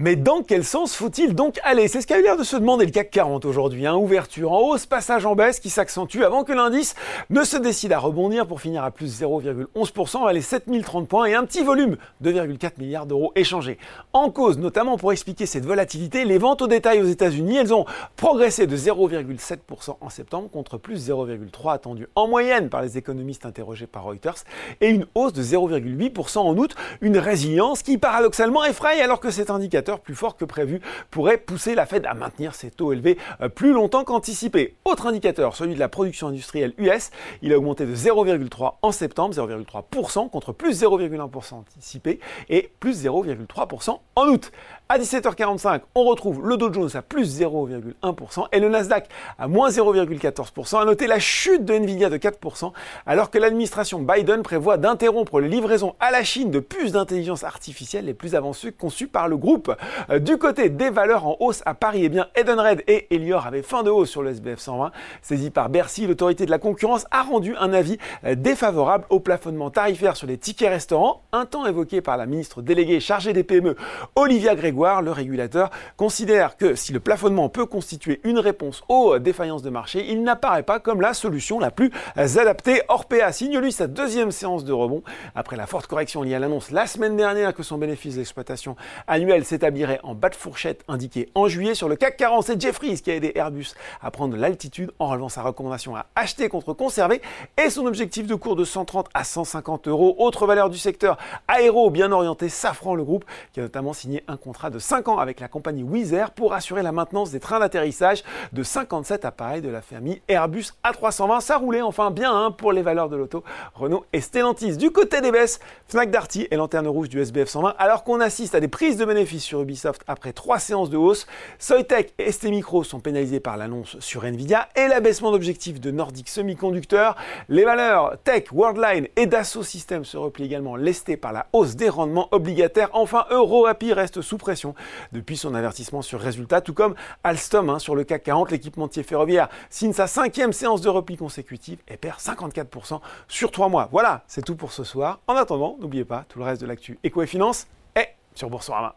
Mais dans quel sens faut-il donc aller? C'est ce qu'a eu l'air de se demander le CAC 40 aujourd'hui. Hein. Ouverture en hausse, passage en baisse qui s'accentue avant que l'indice ne se décide à rebondir pour finir à plus 0,11% à les 7030 points et un petit volume de 2,4 milliards d'euros échangés. En cause, notamment pour expliquer cette volatilité, les ventes au détail aux États-Unis, elles ont progressé de 0,7% en septembre contre plus 0,3% attendu en moyenne par les économistes interrogés par Reuters et une hausse de 0,8% en août, une résilience qui paradoxalement effraie alors que cet indicateur plus fort que prévu pourrait pousser la Fed à maintenir ses taux élevés euh, plus longtemps qu'anticipé. Autre indicateur, celui de la production industrielle US, il a augmenté de 0,3 en septembre, 0,3% contre plus 0,1% anticipé et plus 0,3% en août. À 17h45, on retrouve le Dow Jones à plus 0,1% et le Nasdaq à moins 0,14%. À noter la chute de Nvidia de 4% alors que l'administration Biden prévoit d'interrompre les livraisons à la Chine de puces d'intelligence artificielle les plus avancées conçues par le groupe. Euh, du côté des valeurs en hausse à Paris, eh bien Edenred et Elior avaient fin de hausse sur le SBF 120. Saisi par Bercy, l'autorité de la concurrence a rendu un avis euh, défavorable au plafonnement tarifaire sur les tickets restaurants, un temps évoqué par la ministre déléguée chargée des PME, Olivia Grégoire le régulateur considère que si le plafonnement peut constituer une réponse aux défaillances de marché, il n'apparaît pas comme la solution la plus adaptée. Orpea signe lui sa deuxième séance de rebond après la forte correction liée à l'annonce la semaine dernière que son bénéfice d'exploitation annuel en bas de fourchette indiqué en juillet sur le CAC 40. C'est Jeffries qui a aidé Airbus à prendre l'altitude en relevant sa recommandation à acheter contre conserver et son objectif de cours de 130 à 150 euros. Autre valeur du secteur aéro bien orienté, Safran le groupe qui a notamment signé un contrat de 5 ans avec la compagnie Wizz pour assurer la maintenance des trains d'atterrissage de 57 appareils de la famille Airbus A320. Ça roulait enfin bien hein, pour les valeurs de l'auto Renault et Stellantis. Du côté des baisses, Fnac Darty et Lanterne Rouge du SBF 120 alors qu'on assiste à des prises de bénéfices sur Ubisoft après 3 séances de hausse. Soitec et ST Micro sont pénalisés par l'annonce sur Nvidia et l'abaissement d'objectifs de Nordic Semiconductor. Les valeurs Tech, Worldline et Dassault Systèmes se replient également lestés par la hausse des rendements obligataires. Enfin, EuroAPI reste sous pression depuis son avertissement sur résultat, tout comme Alstom hein, sur le CAC 40, l'équipementier ferroviaire signe sa cinquième séance de repli consécutive et perd 54% sur trois mois. Voilà, c'est tout pour ce soir. En attendant, n'oubliez pas, tout le reste de l'actu éco et finance est sur Boursorama.